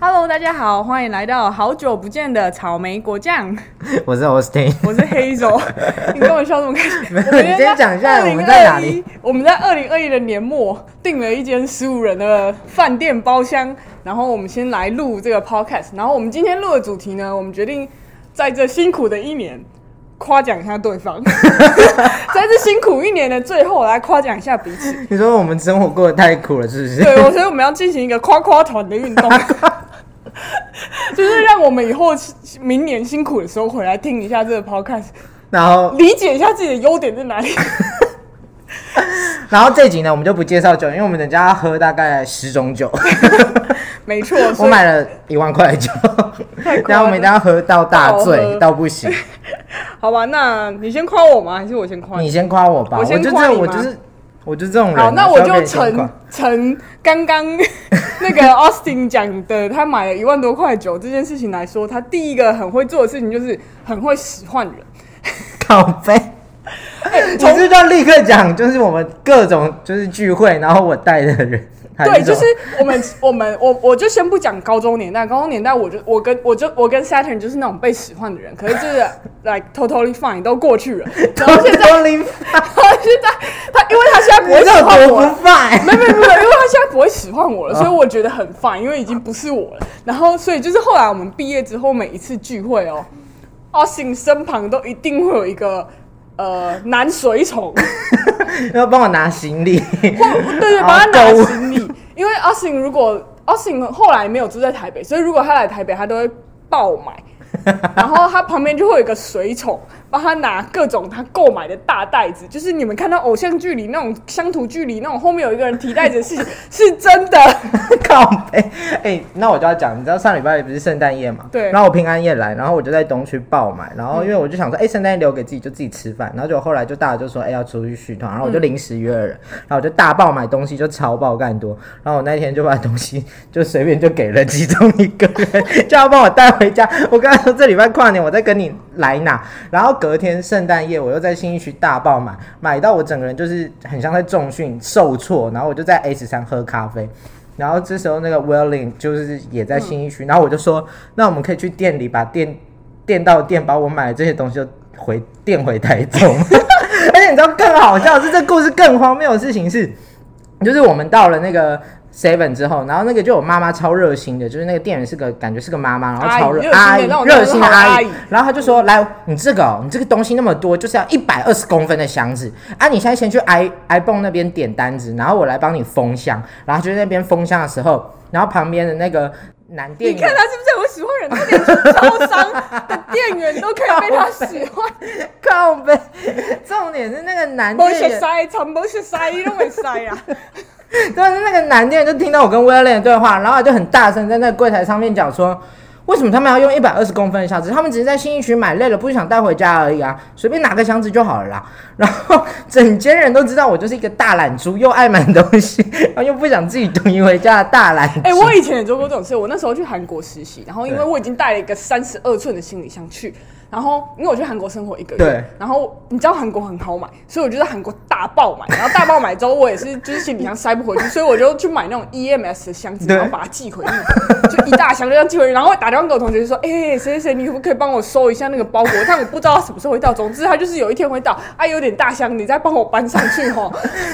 Hello，大家好，欢迎来到好久不见的草莓果酱。我是 Austin，我是黑手。你跟我笑这么开心？你先讲一下我们在哪里。我们在二零二一的年末订了一间十五人的饭店包厢，然后我们先来录这个 podcast。然后我们今天录的主题呢，我们决定在这辛苦的一年夸奖一下对方，在这辛苦一年的最后来夸奖一下彼此。你说我们生活过得太苦了，是不是？对，我所以我们要进行一个夸夸团的运动。就是让我们以后明年辛苦的时候回来听一下这个 podcast，然后理解一下自己的优点在哪里。然后这集呢，我们就不介绍酒，因为我们等下要喝大概十种酒。没错，我买了一万块酒，然后我们一定要喝到大醉到不行。好吧，那你先夸我吗？还是我先夸你？你先夸我吧。我先夸我就是。我就这种人。好，那我就承承刚刚 那个 Austin 讲的，他买了一万多块酒这件事情来说，他第一个很会做的事情就是很会使唤人。靠背，你是就立刻讲，就是我们各种就是聚会，然后我带的人。对，就是我们我们我我就先不讲高中年代，高中年代我就我跟我就我跟 Saturn 就是那种被使唤的人，可是就是 like totally fine 都过去了。然后现在，现在他因为他现在不会使唤我，没有没有没有，因为他现在不会使唤我了，所以我觉得很 fine，因为已经不是我了。然后所以就是后来我们毕业之后，每一次聚会哦，Austin 身旁都一定会有一个。呃，男随从 要帮我拿行李，对 对，帮他拿行李。因为阿信如果阿信后来没有住在台北，所以如果他来台北，他都会爆买。然后他旁边就会有一个随从，帮他拿各种他购买的大袋子，就是你们看到偶像剧里那种乡土剧里那种后面有一个人提袋子，是 是真的。靠背，哎，那我就要讲，你知道上礼拜不是圣诞夜嘛？对。然后我平安夜来，然后我就在东区爆买，然后因为我就想说，哎，圣诞夜留给自己就自己吃饭，然后就后来就大家就说，哎，要出去续团，然后我就临时约了人，然后我就大爆买东西，就超爆干多，然后我那天就把东西就随便就给了其中一个人，叫他帮我带回家。我刚才说这礼拜跨年我再跟你来拿，然后隔天圣诞夜我又在新一区大爆买，买到我整个人就是很像在重训受挫，然后我就在 S 三喝咖啡。然后这时候那个 Willing 就是也在新一区，然后我就说，那我们可以去店里把店店到店把我买的这些东西就回店回台中。而且你知道更好笑是，这故事更荒谬的事情是，就是我们到了那个。Seven 之后，然后那个就我妈妈超热心的，就是那个店员是个感觉是个妈妈，然后超热阿姨热心的阿姨，然后他就说：“来，你这个你这个东西那么多，就是要一百二十公分的箱子啊！你现在先去 i iPhone 那边点单子，然后我来帮你封箱。然后就在那边封箱的时候，然后旁边的那个男店员，你看他是不是我喜欢人？他连超商的店员都可以被他喜欢，靠背。重点是那个男店员，塞，全部是塞，都会塞呀。” 但是那个男店就听到我跟 William 的对话，然后就很大声在那个柜台上面讲说，为什么他们要用一百二十公分的箱子？他们只是在新一区买累了，不想带回家而已啊，随便拿个箱子就好了啦。然后整间人都知道我就是一个大懒猪，又爱买东西，然后又不想自己囤回家的大懒。哎，我以前也做过这种事，我那时候去韩国实习，然后因为我已经带了一个三十二寸的行李箱去。然后，因为我去韩国生活一个月，然后你知道韩国很好买，所以我就在韩国大爆买。然后大爆买之后，我也是就是行李箱塞不回去，所以我就去买那种 EMS 的箱子，然后把它寄回去，就一大箱这样寄回去。然后打电话给我同学就说：“哎，谁谁谁，你可不可以帮我收一下那个包裹？但我不知道什么时候会到。总之，他就是有一天会到。啊，有点大箱，你再帮我搬上去哈。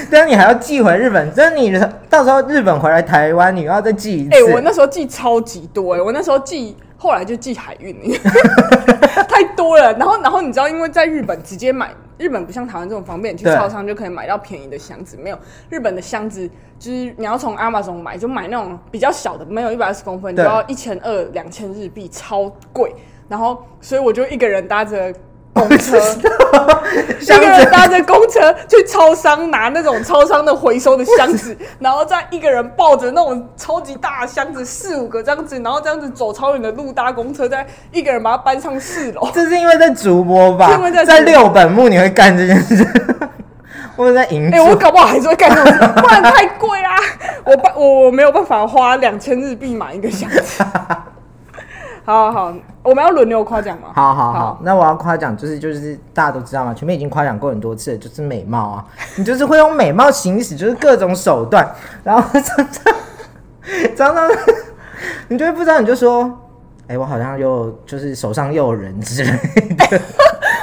但是你还要寄回日本，真的，你到时候日本回来台湾，你要再寄一次。哎，我那时候寄超级多哎，我那时候寄。后来就寄海运，太 多了。然后，然后你知道，因为在日本直接买，日本不像台湾这种方便，去超商就可以买到便宜的箱子。没有日本的箱子，就是你要从 Amazon 买，就买那种比较小的，没有一百二十公分，就要一千二、两千日币，超贵。然后，所以我就一个人搭着。公车，一个人搭着公车去超商拿那种超商的回收的箱子，然后再一个人抱着那种超级大的箱子，四五个这样子，然后这样子走超远的路搭公车，再一个人把它搬上四楼。这是因为在主播吧？因为在六本木你会干这件事，或者在银。哎，我搞不好还是会干这种事，不然太贵啊！我办我我没有办法花两千日币买一个箱子。好好，我们要轮流夸奖吗？好好好，那我要夸奖，就是就是大家都知道嘛，前面已经夸奖过很多次，就是美貌啊，你就是会用美貌行使，就是各种手段，然后常常 常常 你就会不知道，你就说，哎、我好像又就是手上又有人之类的。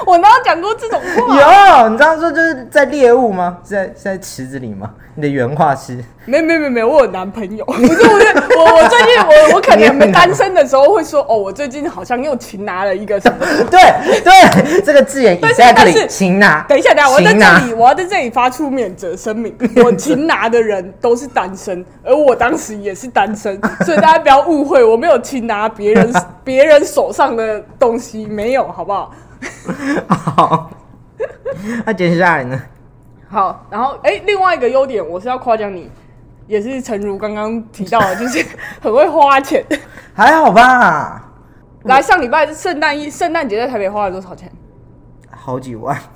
我哪有讲过这种话？有，你知道说就是在猎物吗？是在是在池子里吗？你的原话是？没没没没，我有男朋友。不是不是，我我最近我我可能单身的时候会说，哦，我最近好像又擒拿了一个什么。对对，这个字眼但是 exactly 但是擒拿。等一下，等一下，我在这里，我要在这里发出免责声明：我擒拿的人都是单身，而我当时也是单身，所以大家不要误会，我没有擒拿别人 别人手上的东西，没有，好不好？好，那接下来呢？好，然后哎、另外一个优点，我是要夸奖你，也是诚如刚刚提到的，就是很会花钱。还好吧，来，上礼拜圣诞一圣诞节在台北花了多少钱？好几万。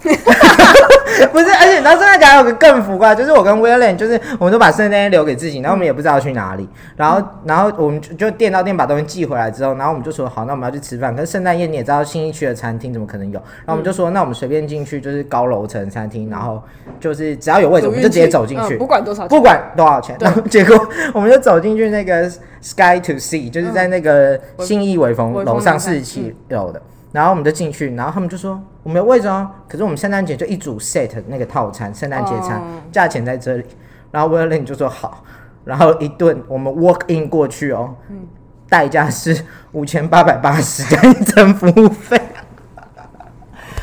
不是，而且你知道圣诞节还有个更浮夸，就是我跟 William，就是我们都把圣诞夜留给自己，然后我们也不知道去哪里，然后然后我们就就店到店把东西寄回来之后，然后我们就说好，那我们要去吃饭。可是圣诞夜你也知道，新一区的餐厅怎么可能有？然后我们就说，那我们随便进去，就是高楼层餐厅，然后就是只要有位置，我们就直接走进去，嗯不管多少钱，不管多少钱，然后结果我们就走进去那个 Sky to Sea，就是在那个信义微风微风楼上四十七楼的，然后我们就进去，然后他们就说我们有位置哦，可是我们圣诞节就一组 set 那个套餐，圣诞节餐、哦价钱在这里，然后 William 就说好，然后一顿我们 walk in 过去哦，代价是五千八百八十加一层服务费，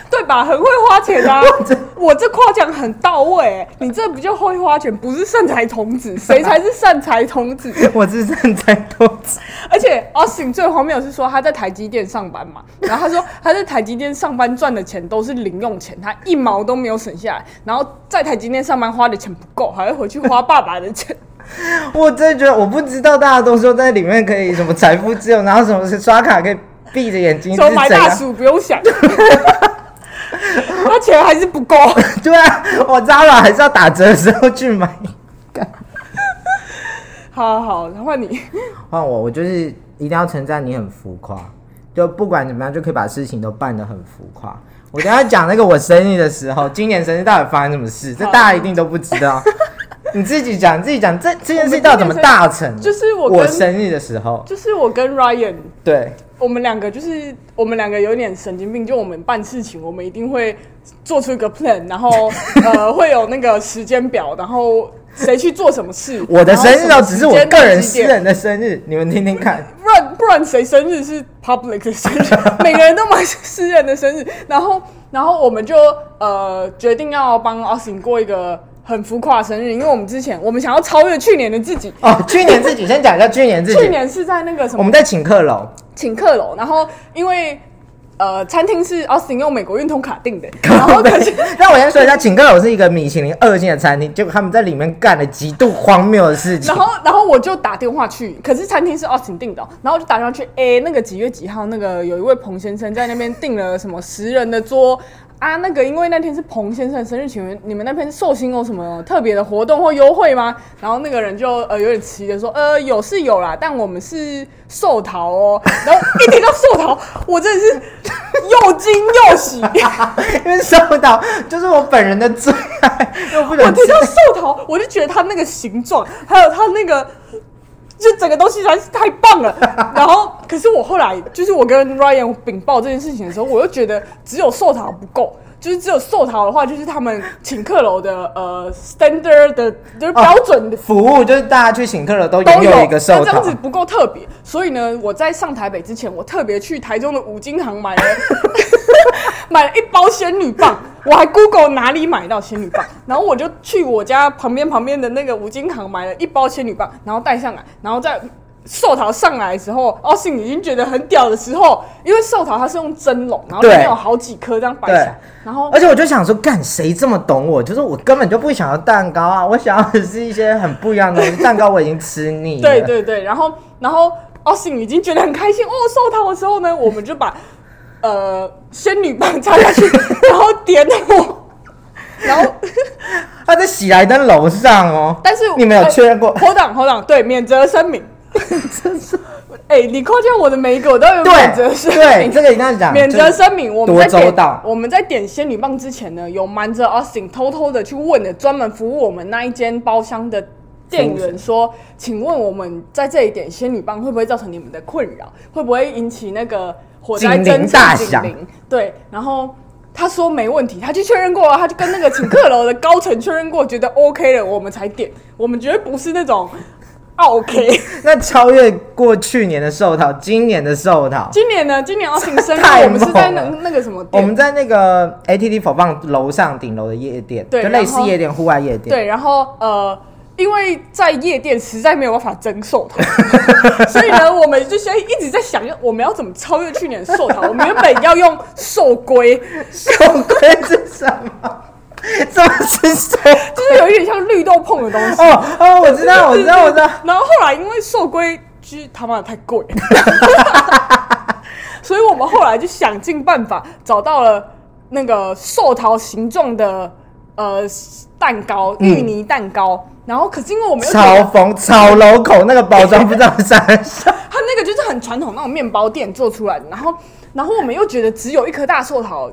对吧？很会花钱啊！我这夸奖很到位、你这不叫会花钱，不是善财童子，谁才是善财童子？我是善财童子，而且 Austin 最荒谬的是说他在台积电上班嘛，然后他说他在台积电上班赚的钱都是零用钱，他一毛都没有省下来，然后在台积电上班花的钱不够，还会回去花爸爸的钱。我真的觉得我不知道大家都说在里面可以什么财富自由，然后什么是刷卡可以闭着眼睛是说买？大薯不用想，他钱还是不够。对啊，我 Zara 还是要打折的时候去买。好好换你。换我，我就是一定要称赞你很浮夸，就不管怎么样，就可以把事情都办得很浮夸。我等一下讲那个我生日的时候，今年生日到底发生什么事，这大家一定都不知道。你自己讲，你自己讲，这这件事到底怎么大成？就是我我生日的时候，就是我跟 Ryan 对，我们两个就是我们两个有点神经病，就我们办事情，我们一定会做出一个 plan，然后呃会有那个时间表，然后谁去做什么事。我的生日哦，只是我个人私人的生日，你们听听看。不然不然谁生日是 public 的生日？每个人都买私人的生日，然后然后我们就呃决定要帮 Austin 过一个很浮夸的生日，因为我们之前我们想要超越去年的自己。哦，去年自己先讲一下去年自己，去年是在那个什么我们在请客楼，请客楼，然后因为呃餐厅是 Austin 用美国运通卡订的，然后可是 那我先说一下，请客楼是一个米其林二星的餐厅，结果他们在里面干了极度荒谬的事情。然。后，然后我就打电话去，可是餐厅是 Austin 订的。哦，然后我就打电话去，哎、那个几月几号，那个有一位彭先生在那边订了什么十人的桌啊，那个因为那天是彭先生生日，请问你们那边寿星有什么特别的活动或优惠吗？然后那个人就呃有点奇的说，呃有是有啦，但我们是寿桃哦。然后一听到寿桃，我真的是又惊又喜。因为寿桃就是我本人的最爱，我能吃听到寿桃，我就觉得它那个形状，还有它那个，就整个东西实在是太棒了。然后，可是我后来就是我跟 Ryan 禀报这件事情的时候，我又觉得只有寿桃不够。就是只有寿桃的话，就是他们请客楼的呃 standard 的，就是标准的服务，就是大家去请客楼都都拥有一个寿桃那这样子。不够特别，所以呢，我在上台北之前，我特别去台中的五金行买了 买了一包仙女棒，我还 Google 哪里买到仙女棒，然后我就去我家旁边旁边的那个五金行买了一包仙女棒，然后带上来，然后在寿桃上来的时候，奥信已经觉得很屌的时候，因为寿桃它是用蒸笼，然后里面有好几颗这样摆起来对，然后而且我就想说，干谁这么懂我？就是我根本就不想要蛋糕啊，我想要的是一些很不一样的东西。蛋糕我已经吃腻了。对对对，然后然后奥信已经觉得很开心哦，寿桃的时候呢，我们就把呃仙女棒插下去，然后点火，然后 他在喜来登楼上哦。但是你们有确认过？侯党侯党对免责声明，哎、你夸奖我的每一个我都有免责对声对，明。这个一定要讲。免责声明，我们在多周点到我们在点仙女棒之前呢，有瞒着 Austin 偷偷的去问了专门服务我们那一间包厢的店员说：“请问我们在这一点仙女棒会不会造成你们的困扰？会不会引起那个火灾警铃侦大响测警铃？”对，然后他说没问题，他去确认过了，他就跟那个请客楼的高层确认过，觉得 OK 了，我们才点。我们绝对不是那种 OK。那超越过去年的寿桃，今年的寿桃，今年呢？今年要请生日，我们是在那个什么店？我们在那个 ATT 否放楼上顶楼的夜店，对就类似夜店、户外夜店。对，然后呃，因为在夜店实在没有办法蒸寿桃，所以呢，我们就先一直在想，我们要怎么超越去年的寿桃？我们原本要用寿龟，寿龟是什么？什么是寿？就是有一点像绿豆碰的东西。哦哦，我知道，我知道，我知道。然后后来因为寿龟就是他妈的太贵了，所以我们后来就想尽办法找到了那个寿桃形状的呃蛋糕，嗯芋泥蛋糕。然后可是因为我们又觉嘲得讽炒楼口那个包装不知道是啥啥，它那个就是很传统那种面包店做出来的，然后然后我们又觉得只有一颗大寿桃，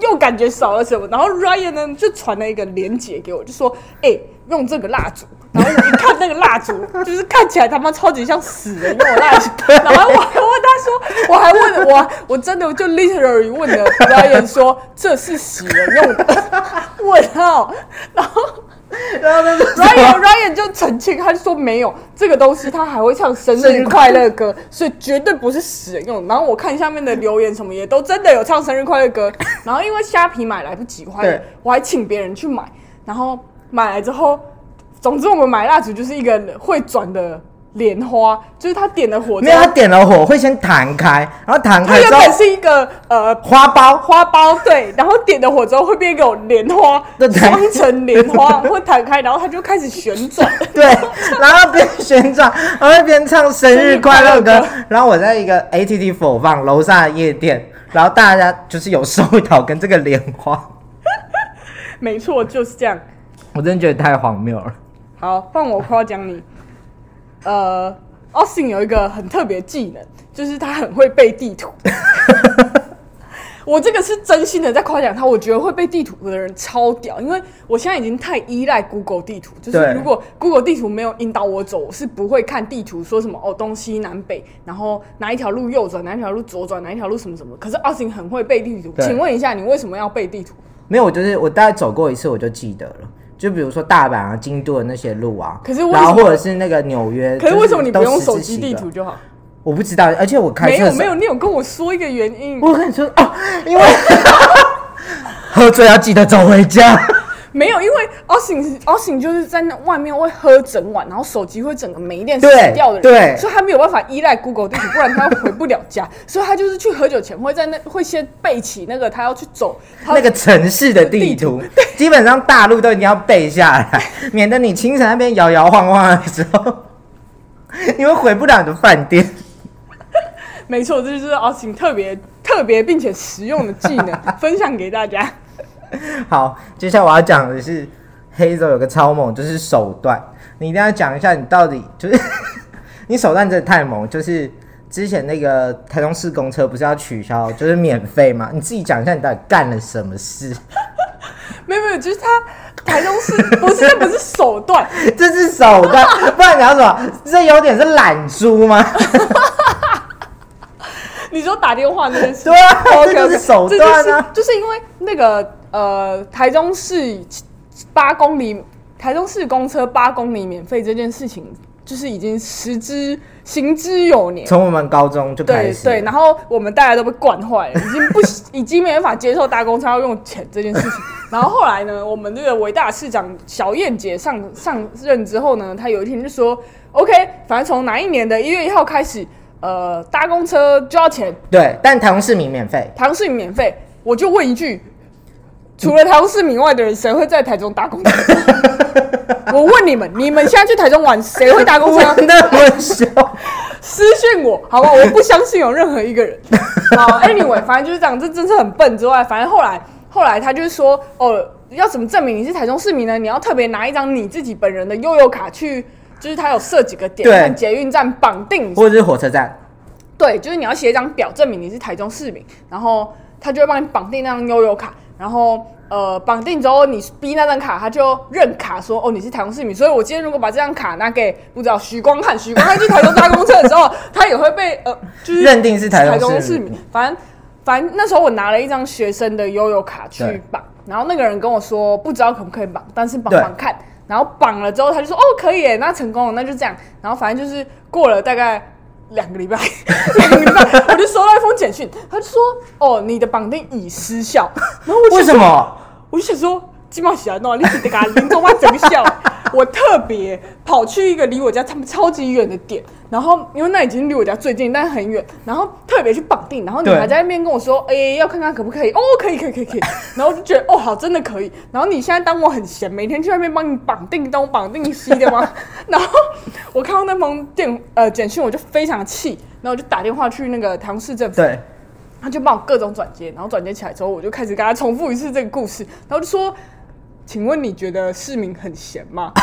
又感觉少了什么，然后 Ryan 呢就传了一个链接给我，就说哎、用这个蜡烛，然后我一看那个蜡烛，就是看起来他妈超级像死人用的蜡烛，然后我还问他说，我还问我我真的就 literally 问了 Ryan 说这是死人用的，问号，然后。然后那个 Ryan Ryan 就澄清，他就说没有这个东西，他还会唱生日快乐歌，所以绝对不是死人用。然后我看下面的留言什么也都真的有唱生日快乐歌。然后因为虾皮买来不及，我还我还请别人去买。然后买来之后，总之我们买蜡烛就是一个会转的莲花，就是他点了火之没有，他，点了火会先弹开，然后弹开之后原本是一个呃花苞，花苞，对，然后点了火之后会变一个莲花，对对双层莲花会弹开，然后它就开始旋转。对，然后边旋转，然后边唱生日快乐歌。然后我在一个 ATT 否放楼下的夜店，然后大家就是有收到跟这个莲花，没错，就是这样。我真的觉得太荒谬了。好，换我夸奖你。呃，Austin 有一个很特别技能，就是他很会背地图。我这个是真心的在夸奖他，我觉得会背地图的人超屌，因为我现在已经太依赖 Google 地图，就是如果 Google 地图没有引导我走，我是不会看地图说什么哦东西南北，然后哪一条路右转，哪一条路左转，哪一条路什么什么。可是 Austin 很会背地图，对请问一下，你为什么要背地图？没有，我就是我大概走过一次我就记得了。就比如说大阪啊、京都的那些路啊，可是然后或者是那个纽约，可是为什么你不用手机地图就好？我不知道，而且我开没有没有，你有跟我说一个原因。我跟你说哦，因为 喝醉要记得走回家。没有，因为 Austin Austin 就是在那外面会喝整晚，然后手机会整个没电死掉的人，对所以他没有办法依赖 Google 地图，不然他回不了家。所以他就是去喝酒前会在那会先背起那个他要去走那个城市的地图，基本上大陆都一定要背下来，免得你清晨那边摇摇晃晃的时候，你会回不了你的饭店。没错，这就是 Austin 特别特别并且实用的技能，分享给大家。好，接下来我要讲的是黑手有个超猛，就是手段，你一定要讲一下你到底就是 你手段真的太猛，就是之前那个台中市公车不是要取消，就是免费嘛？你自己讲一下你到底干了什么事？没有没有，就是他台中市不是这不是手段，这是手段，不然你要什么？这有点是懒猪吗？你说打电话那件事，对这就是手段啊就是就是因为那个呃，台中市八公里，台中市公车八公里免费这件事情，就是已经实之行之有年。从我们高中就开对始，对，然后我们大家都被惯坏了，已经不 已经没办法接受搭公车要用钱这件事情。然后后来呢，我们这个伟大市长小燕姐上上任之后呢，她有一天就说：“OK，反正从哪一年的一月一号开始，呃，搭公车就要钱，对，但台中市民免费。台中市民免费。”我就问一句：除了台中市民以外的人，谁会在台中搭公车？我问你们，你们现在去台中玩，谁会搭公车？我那么凶，私信我，好吧？我不相信有任何一个人。好，anyway，反正就是这样，这真是很笨之外，反正后来后来他就是说，哦，要怎么证明你是台中市民呢？你要特别拿一张你自己本人的悠游卡去，就是他有设几个点，对捷运站绑定，或者是火车站，对，就是你要写一张表证明你是台中市民，然后他就会帮你绑定那张悠游卡。然后呃绑定之后，你逼那张卡，他就认卡说哦你是台中市民，所以我今天如果把这张卡拿给不知道许光汉，许光汉去台中搭公车的时候，他也会被呃 就是认定是台台中市民市民。反正反正那时候我拿了一张学生的悠游卡去绑，然后那个人跟我说不知道可不可以绑，但是绑绑看。然后绑了之后，他就说哦可以耶，那成功了，那就这样。然后反正就是过了大概两个礼拜，两个礼拜我就收到一封简讯，他就说哦你的绑定已失效。然后我就为什么？我就想说，金毛喜欢弄，你是得给他林中妈整笑。我特别跑去一个离我家他们超级远的点，然后因为那已经离我家最近，但是很远，然后特别去绑定，然后你对还在那边跟我说，哎、要看看可不可以？哦，可以，可以，可以，可以。然后我就觉得，哦，好，真的可以。然后你现在当我很闲，每天去那边帮你绑定东绑定西的吗？然后我看到那封电呃简讯，我就非常气，然后我就打电话去那个台中市政府，对，他就帮我各种转接，然后转接起来之后，我就开始跟他重复一次这个故事，然后就说：“请问你觉得市民很闲吗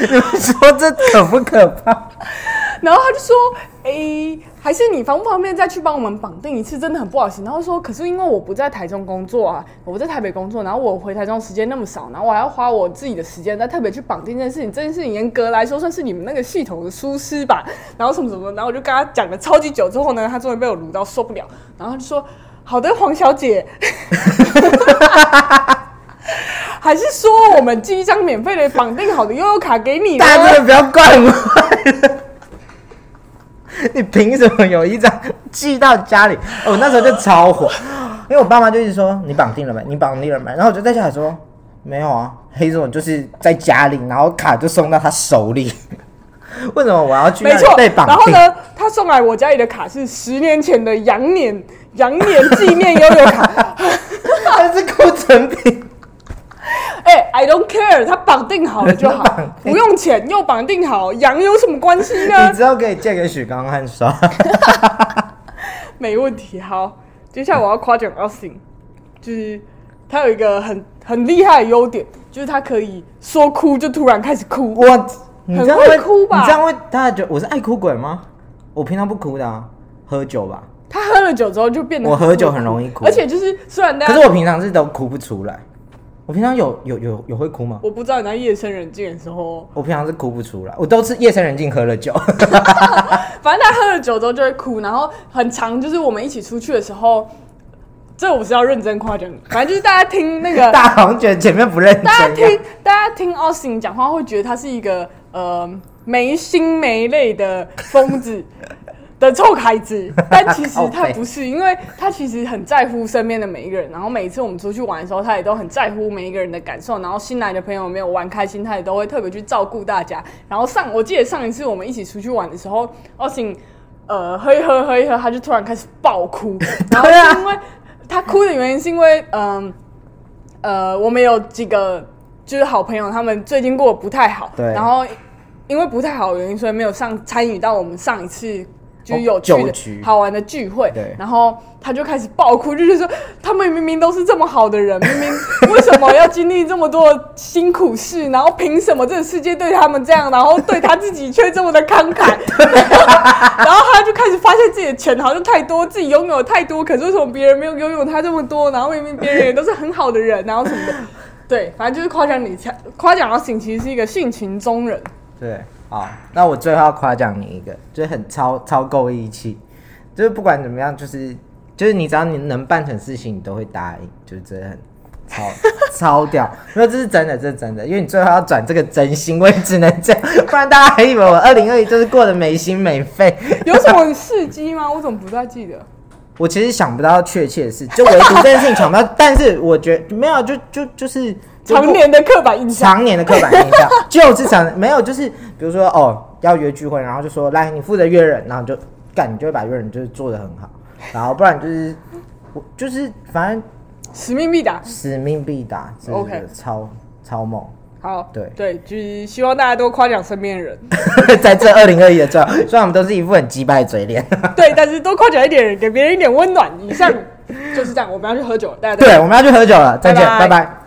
你们说这可不可怕？？” 然后他就说：“诶、还是你方不方便再去帮我们绑定一次？真的很不好意思。”然后说：“可是因为我不在台中工作啊，我在台北工作，然后我回台中时间那么少，然后我还要花我自己的时间再特别去绑定这件事情。这件事情严格来说算是你们那个系统的疏失吧。然后什么什么，然后我就跟他讲了超级久之后呢，他终于被我撸到受不了，然后他就说：“好的，黄小姐。”还是说我们寄一张免费的绑定好的悠悠卡给你？大家真的不要怪我。你凭什么有一张寄到家里？哦我那时候就超火，因为我爸妈就一直说你绑定了没？你绑定了没？然后我就在家里说没有啊，黑总就是在家里，然后卡就送到他手里。为什么我要去没错被绑定？然后呢，他送来我家里的卡是十年前的羊年羊年纪念悠悠卡。还是库存品。哎、i don't care，它绑定好了就好 不用钱又绑定好，羊有什么关系你呢？之后可以借给许刚汉刷。没问题。好，接下来我要夸奖 Austin，就是他有一个很很厉害的优点，就是他可以说哭就突然开始哭。我，你这样很会哭吧你这样会大家觉得我是爱哭鬼吗？我平常不哭的啊，喝酒吧。他喝了酒之后就变得我喝酒很容易哭而且就是虽然大家可是我平常是都哭不出来。我平常有有有有会哭吗？我不知道你在夜深人静的时候，我平常是哭不出来，我都是夜深人静喝了酒。反正他喝了酒之后就会哭，然后很长，就是我们一起出去的时候，这我是要认真夸奖你。反正就是大家听那个，大家好像觉得前面不认真。大家听，大家听 Austin 讲话会觉得他是一个呃没心没泪的疯子。的臭孩子，但其实 他不是，因为他其实很在乎身边的每一个人，然后每一次我们出去玩的时候，他也都很在乎每一个人的感受，然后新来的朋友没有玩开心，他也都会特别去照顾大家。然后上，我记得上一次我们一起出去玩的时候，Austin 呃喝一喝喝一喝，他就突然开始爆哭，然后对啊是因为他哭的原因是因为嗯呃我们有几个就是好朋友，他们最近过得不太好，对。然后因为不太好的原因，所以没有上参与到我们上一次就是有趣好玩的聚会。对然后他就开始爆哭，就是说他们明明都是这么好的人，明明 为什么要经历这么多辛苦事，然后凭什么这个世界对他们这样，然后对他自己却这么的慷慨？然后他就开始发现自己的钱好像太多，自己拥有太多，可是为什么别人没有拥有他这么多？然后明明别人也都是很好的人，然后什么的。对，反正就是夸奖你，夸奖到醒其实是一个性情中人。对，好，那我最后要夸奖你一个，就是很超超够义气，就是不管怎么样，就是就是你只要你能办成事情，你都会答应，就是真的很超 超屌，因为这是真的，这是真的，因为你最后要转这个真心，我也只能这样，不然大家还以为我二零二一就是过得没心没肺。有什么事迹吗？我怎么不太记得？我其实想不到确切的事，就唯独这件事情想不到，但是我觉得没有，就就就是常年的刻板印象。常年的刻板印象，就是常没有，就是比如说哦要约聚会，然后就说来你负责约人，然后就干，你就会把约人就是做的很好，然后不然就是我就是反正使命必达。使命必达，真的 OK 超超猛，好，对。对，就是希望大家多夸奖身边的人，在这二零二一的最后，虽然我们都是一副很击败的嘴脸，对，但是多夸奖一点人，给别人一点温暖。以上就是这样，我们要去喝酒了，大家对，我们要去喝酒了，再见，拜拜。拜拜